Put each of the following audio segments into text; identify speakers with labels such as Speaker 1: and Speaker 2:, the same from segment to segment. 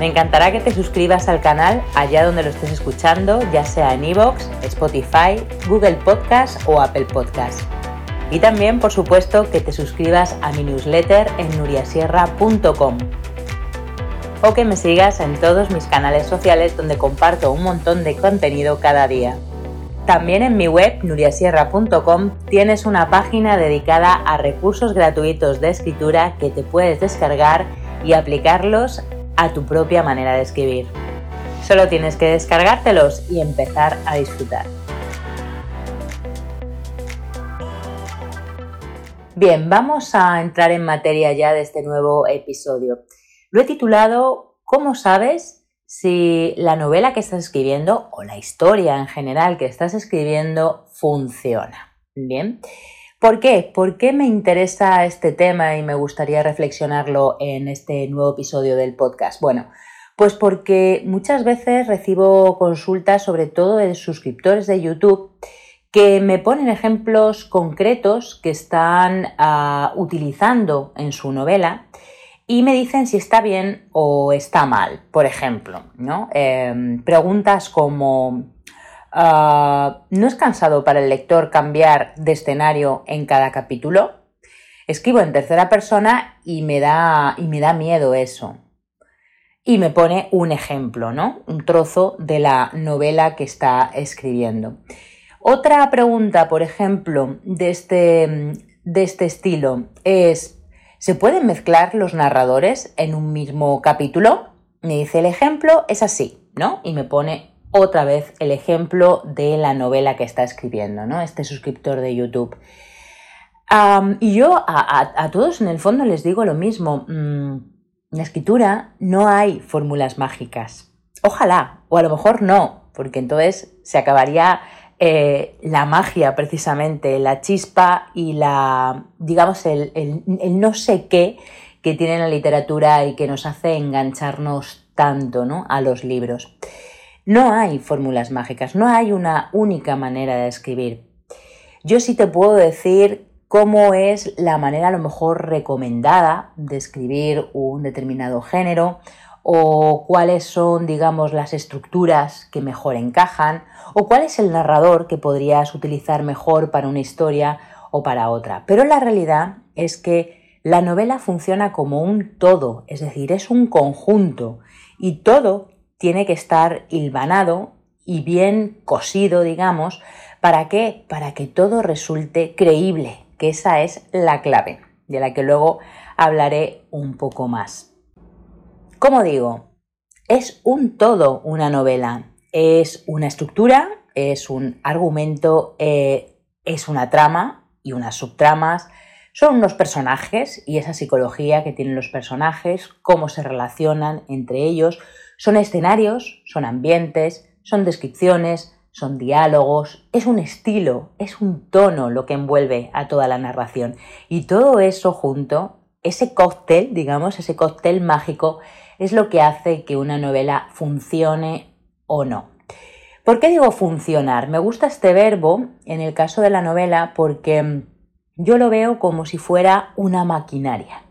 Speaker 1: me encantará que te suscribas al canal allá donde lo estés escuchando, ya sea en iVoox, Spotify, Google Podcast o Apple Podcast. Y también, por supuesto, que te suscribas a mi newsletter en nuriasierra.com o que me sigas en todos mis canales sociales donde comparto un montón de contenido cada día. También en mi web nuriasierra.com tienes una página dedicada a recursos gratuitos de escritura que te puedes descargar y aplicarlos a tu propia manera de escribir. Solo tienes que descargártelos y empezar a disfrutar. Bien, vamos a entrar en materia ya de este nuevo episodio. Lo he titulado ¿Cómo sabes si la novela que estás escribiendo o la historia en general que estás escribiendo funciona? Bien. ¿Por qué? ¿Por qué me interesa este tema y me gustaría reflexionarlo en este nuevo episodio del podcast? Bueno, pues porque muchas veces recibo consultas, sobre todo de suscriptores de YouTube, que me ponen ejemplos concretos que están uh, utilizando en su novela y me dicen si está bien o está mal. Por ejemplo, ¿no? Eh, preguntas como Ah, ¿No es cansado para el lector cambiar de escenario en cada capítulo? Escribo en tercera persona y me da, y me da miedo eso. Y me pone un ejemplo, ¿no? Un trozo de la novela que está escribiendo. Otra pregunta, por ejemplo, de este, de este estilo es, ¿se pueden mezclar los narradores en un mismo capítulo? Me dice el ejemplo, es así, ¿no? Y me pone otra vez el ejemplo de la novela que está escribiendo, ¿no? Este suscriptor de YouTube. y yo a, todos en el fondo les digo lo mismo. Mm, en la escritura no hay fórmulas mágicas. Ojalá, o a lo mejor no, porque entonces se acabaría eh, la magia precisamente, la chispa y la, digamos, el, el, no sé qué que tiene la literatura y que nos hace engancharnos tanto ¿no? a los libros. No hay fórmulas mágicas, no hay una única manera de escribir. Yo sí te puedo decir cómo es la manera a lo mejor recomendada de escribir un determinado género o cuáles son, digamos, las estructuras que mejor encajan o cuál es el narrador que podrías utilizar mejor para una historia o para otra. Pero la realidad es que la novela funciona como un todo, es decir, es un conjunto y todo tiene que estar hilvanado y bien cosido, digamos, ¿para qué? Para que todo resulte creíble, que esa es la clave, de la que luego hablaré un poco más. Como digo, es un todo una novela, es una estructura, es un argumento, eh, es una trama y unas subtramas, son unos personajes y esa psicología que tienen los personajes, cómo se relacionan entre ellos, son escenarios, son ambientes, son descripciones, son diálogos, es un estilo, es un tono lo que envuelve a toda la narración. Y todo eso junto, ese cóctel, digamos, ese cóctel mágico, es lo que hace que una novela funcione o no. ¿Por qué digo funcionar? Me gusta este verbo en el caso de la novela porque yo lo veo como si fuera una maquinaria.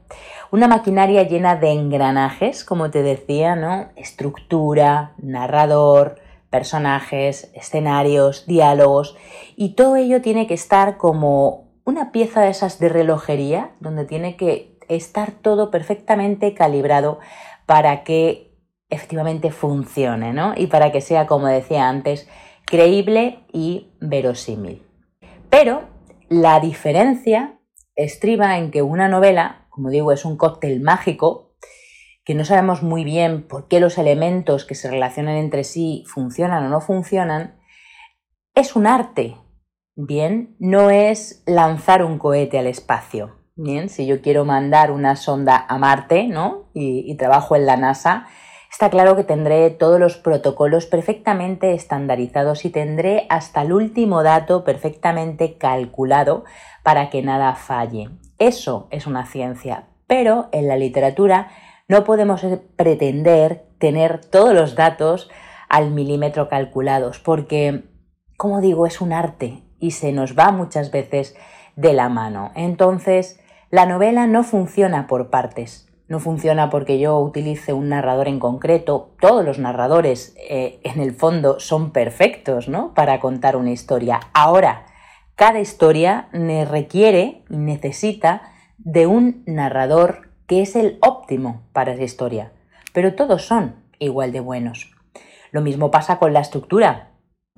Speaker 1: Una maquinaria llena de engranajes, como te decía, ¿no? Estructura, narrador, personajes, escenarios, diálogos, y todo ello tiene que estar como una pieza de esas de relojería, donde tiene que estar todo perfectamente calibrado para que efectivamente funcione, ¿no? Y para que sea, como decía antes, creíble y verosímil. Pero la diferencia estriba en que una novela como digo, es un cóctel mágico que no sabemos muy bien por qué los elementos que se relacionan entre sí funcionan o no funcionan, es un arte. Bien, no es lanzar un cohete al espacio. Bien, si yo quiero mandar una sonda a Marte, ¿no? Y, y trabajo en la NASA, está claro que tendré todos los protocolos perfectamente estandarizados y tendré hasta el último dato perfectamente calculado para que nada falle. Eso es una ciencia, pero en la literatura no podemos pretender tener todos los datos al milímetro calculados, porque, como digo, es un arte y se nos va muchas veces de la mano. Entonces, la novela no funciona por partes. No funciona porque yo utilice un narrador en concreto. Todos los narradores, eh, en el fondo, son perfectos, ¿no? Para contar una historia. Ahora, cada historia requiere y necesita de un narrador que es el óptimo para esa historia. Pero todos son igual de buenos. Lo mismo pasa con la estructura.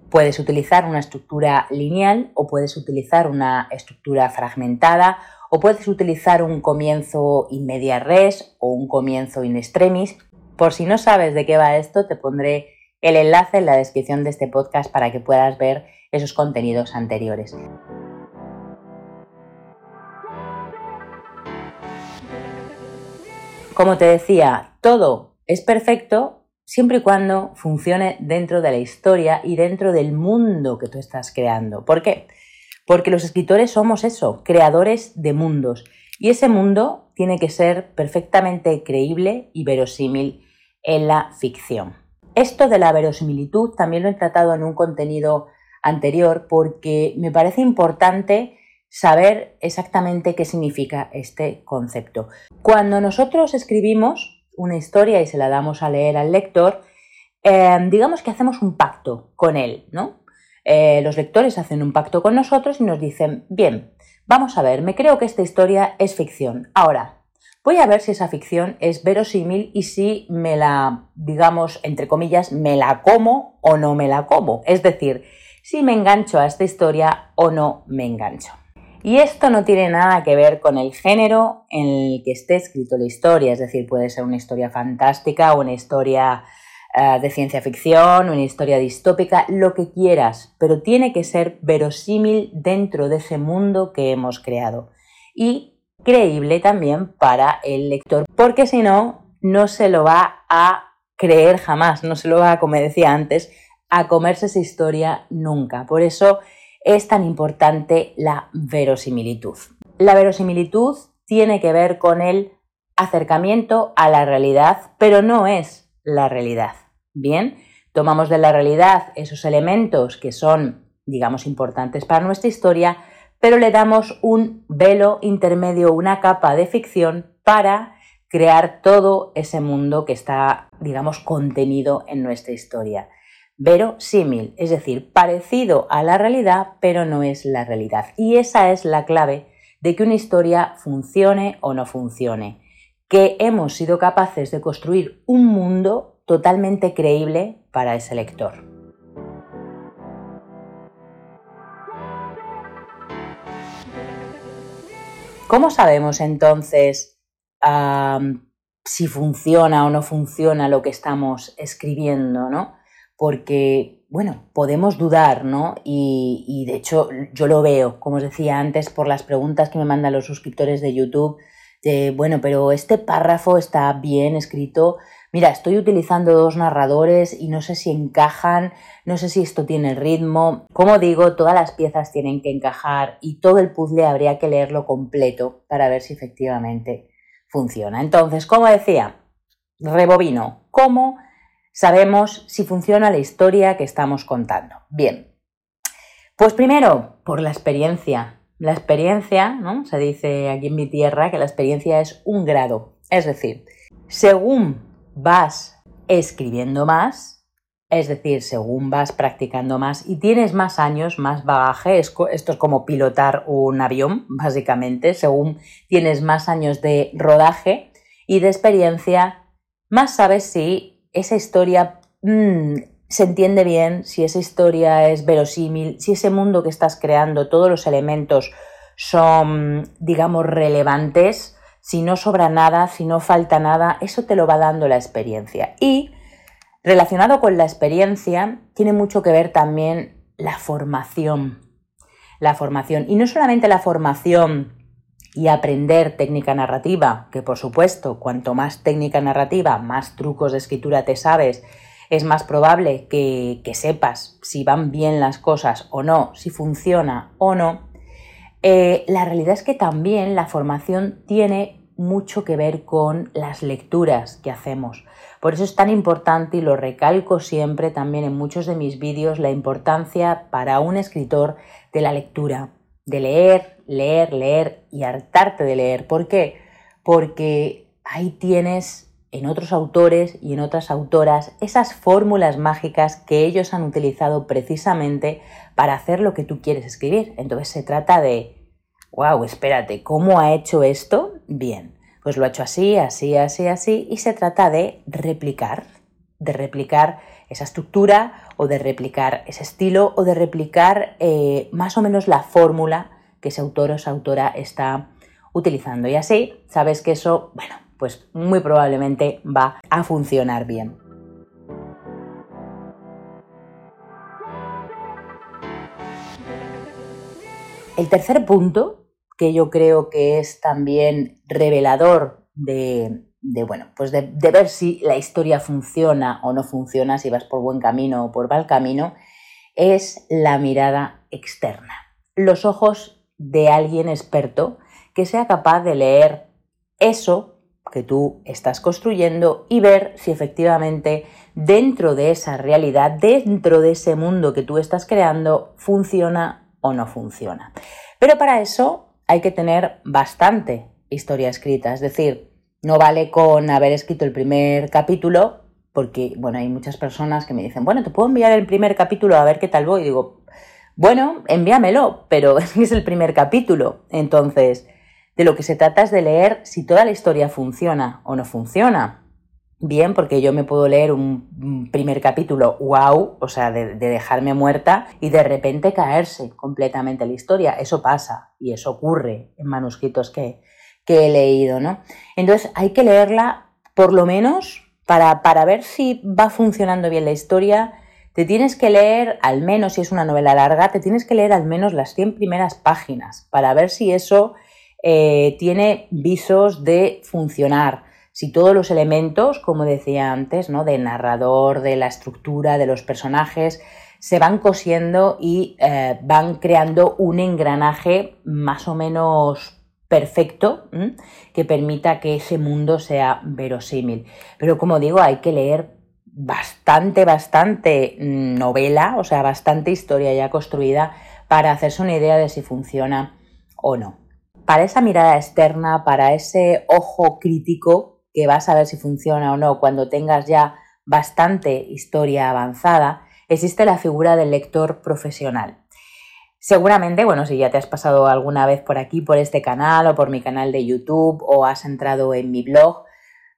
Speaker 1: Puedes utilizar una estructura lineal o puedes utilizar una estructura fragmentada o puedes utilizar un comienzo in media res o un comienzo in extremis. Por si no sabes de qué va esto, te pondré el enlace en la descripción de este podcast para que puedas ver esos contenidos anteriores. Como te decía, todo es perfecto siempre y cuando funcione dentro de la historia y dentro del mundo que tú estás creando. ¿Por qué? Porque los escritores somos eso, creadores de mundos. Y ese mundo tiene que ser perfectamente creíble y verosímil en la ficción. Esto de la verosimilitud también lo he tratado en un contenido anterior porque me parece importante saber exactamente qué significa este concepto. Cuando nosotros escribimos, una historia y se la damos a leer al lector, eh, digamos que hacemos un pacto con él, ¿no? Eh, los lectores hacen un pacto con nosotros y nos dicen, bien, vamos a ver, me creo que esta historia es ficción. Ahora, voy a ver si esa ficción es verosímil y si me la, digamos, entre comillas, me la como o no me la como. Es decir, si me engancho a esta historia o no me engancho. Y esto no tiene nada que ver con el género en el que esté escrito la historia, es decir, puede ser una historia fantástica, una historia eh, de ciencia ficción, una historia distópica, lo que quieras, pero tiene que ser verosímil dentro de ese mundo que hemos creado. Y creíble también para el lector, porque si no, no se lo va a creer jamás, no se lo va, como decía antes, a comerse esa historia nunca. Por eso es tan importante la verosimilitud. La verosimilitud tiene que ver con el acercamiento a la realidad, pero no es la realidad. Bien, tomamos de la realidad esos elementos que son, digamos, importantes para nuestra historia, pero le damos un velo intermedio, una capa de ficción para crear todo ese mundo que está, digamos, contenido en nuestra historia verosímil, es decir, parecido a la realidad, pero no es la realidad. Y esa es la clave de que una historia funcione o no funcione, que hemos sido capaces de construir un mundo totalmente creíble para ese lector. ¿Cómo sabemos entonces si funciona o no funciona lo que estamos escribiendo? ¿no? Porque, bueno, podemos dudar, ¿no? Y, de hecho yo lo veo, como os decía antes, por las preguntas que me mandan los suscriptores de YouTube, de, bueno, pero este párrafo está bien escrito. Mira, estoy utilizando dos narradores y no sé si encajan, no sé si esto tiene ritmo. Como digo, todas las piezas tienen que encajar y todo el puzzle habría que leerlo completo para ver si efectivamente funciona. Entonces, como decía, rebobino, ¿cómo sabemos si funciona la historia que estamos contando. Bien, pues primero, por la experiencia. La experiencia, ¿no? Se dice aquí en mi tierra que la experiencia es un grado. Es decir, según vas escribiendo más, es decir, según vas practicando más y tienes más años, más bagaje, esto es como pilotar un avión, básicamente, según tienes más años de rodaje y de experiencia, más sabes si esa historia mm, se entiende bien, si esa historia es verosímil, si ese mundo que estás creando, todos los elementos son, digamos, relevantes, si no sobra nada, si no falta nada, eso te lo va dando la experiencia. Y relacionado con la experiencia, tiene mucho que ver también la formación. La formación. Y no solamente la formación y aprender técnica narrativa, que por supuesto, cuanto más técnica narrativa, más trucos de escritura te sabes, es más probable que, sepas si van bien las cosas o no, si funciona o no, eh, la realidad es que también la formación tiene mucho que ver con las lecturas que hacemos. Por eso es tan importante y lo recalco siempre también en muchos de mis vídeos la importancia para un escritor de la lectura, de leer, leer, leer y hartarte de leer. ¿Por qué? Porque ahí tienes en otros autores y en otras autoras esas fórmulas mágicas que ellos han utilizado precisamente para hacer lo que tú quieres escribir. Entonces se trata de wow, espérate, ¿cómo ha hecho esto? Bien, pues lo ha hecho así, así, así, así, y se trata de replicar, de replicar esa estructura o de replicar ese estilo o de replicar eh, más o menos la fórmula que ese autor o esa autora está utilizando. Y así sabes que eso, bueno, pues muy probablemente va a funcionar bien. El tercer punto que yo creo que es también revelador de, bueno, pues de, ver si la historia funciona o no funciona, si vas por buen camino o por mal camino, es la mirada externa. Los ojos de alguien experto que sea capaz de leer eso que tú estás construyendo y ver si efectivamente dentro de esa realidad, dentro de ese mundo que tú estás creando, funciona o no funciona. Pero para eso hay que tener bastante historia escrita, es decir, no vale con haber escrito el primer capítulo, porque, bueno, hay muchas personas que me dicen, bueno, te puedo enviar el primer capítulo a ver qué tal voy. Y digo, bueno, envíamelo, pero es el primer capítulo. Entonces, de lo que se trata es de leer si toda la historia funciona o no funciona bien, porque yo me puedo leer un primer capítulo, wow, o sea, de, dejarme muerta y de repente caerse completamente la historia. Eso pasa y eso ocurre en manuscritos que, he leído, ¿no? Entonces hay que leerla por lo menos para, para ver si va funcionando bien la historia. Te tienes que leer, al menos si es una novela larga, te tienes que leer al menos las 100 primeras páginas para ver si eso eh, tiene visos de funcionar si todos los elementos, como decía antes, ¿no? de narrador, de la estructura, de los personajes, se van cosiendo y eh, van creando un engranaje más o menos perfecto que permita que ese mundo sea verosímil. Pero como digo, hay que leer bastante, bastante novela, o sea, bastante historia ya construida para hacerse una idea de si funciona o no. Para esa mirada externa, para ese ojo crítico, que vas a ver si funciona o no cuando tengas ya bastante historia avanzada, existe la figura del lector profesional. Seguramente, bueno, si ya te has pasado alguna vez por aquí, por este canal o por mi canal de YouTube o has entrado en mi blog,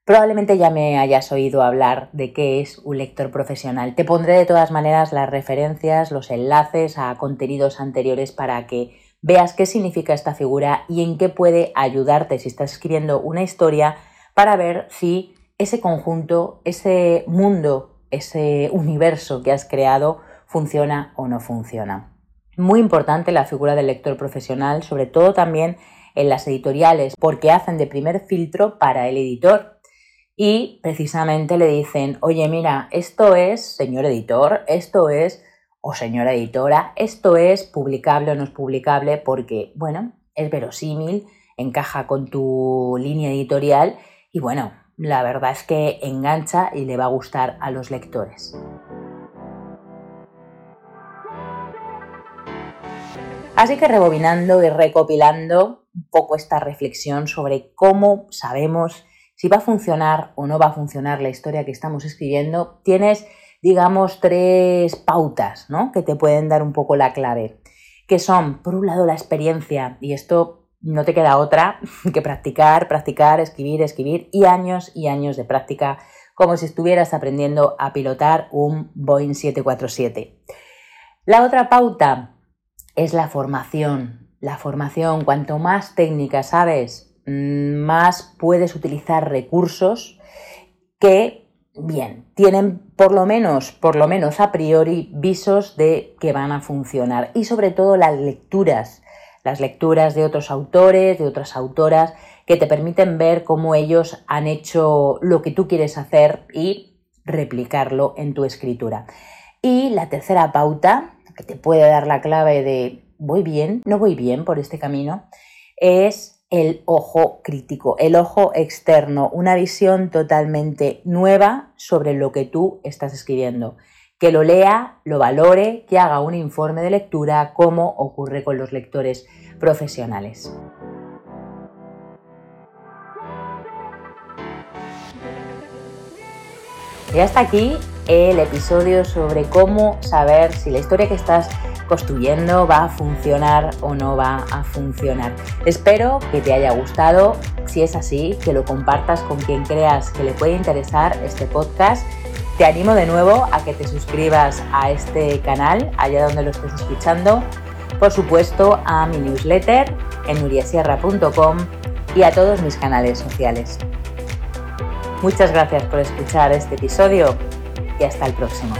Speaker 1: probablemente ya me hayas oído hablar de qué es un lector profesional. Te pondré de todas maneras las referencias, los enlaces a contenidos anteriores para que veas qué significa esta figura y en qué puede ayudarte si estás escribiendo una historia para ver si ese conjunto, ese mundo, ese universo que has creado funciona o no funciona. Muy importante la figura del lector profesional, sobre todo también en las editoriales, porque hacen de primer filtro para el editor y precisamente le dicen, oye, mira, esto es, señor editor, esto es, o señora editora, esto es publicable o no es publicable porque, bueno, es verosímil, encaja con tu línea editorial y bueno, la verdad es que engancha y le va a gustar a los lectores. Así que rebobinando y recopilando un poco esta reflexión sobre cómo sabemos si va a funcionar o no va a funcionar la historia que estamos escribiendo, tienes, digamos, tres pautas ¿no? que te pueden dar un poco la clave, que son, por un lado, la experiencia, y esto no te queda otra que practicar, practicar, escribir, escribir y años y años de práctica como si estuvieras aprendiendo a pilotar un Boeing 747. La otra pauta es la formación. La formación, cuanto más técnica sabes, mm, más puedes utilizar recursos que, bien, tienen por lo menos, por lo menos a priori, visos de que van a funcionar. Y sobre todo las lecturas las lecturas de otros autores, de otras autoras, que te permiten ver cómo ellos han hecho lo que tú quieres hacer y replicarlo en tu escritura. Y la tercera pauta, que te puede dar la clave de voy bien, no voy bien por este camino, es el ojo crítico, el ojo externo, una visión totalmente nueva sobre lo que tú estás escribiendo. Que lo lea, lo valore, que haga un informe de lectura, como ocurre con los lectores profesionales. Y hasta aquí el episodio sobre cómo saber si la historia que estás construyendo va a funcionar o no va a funcionar. Espero que te haya gustado. Si es así, que lo compartas con quien creas que le puede interesar este podcast. Te animo de nuevo a que te suscribas a este canal, allá donde lo estés escuchando. Por supuesto, a mi newsletter en nuriasierra.com y a todos mis canales sociales. Muchas gracias por escuchar este episodio y hasta el próximo.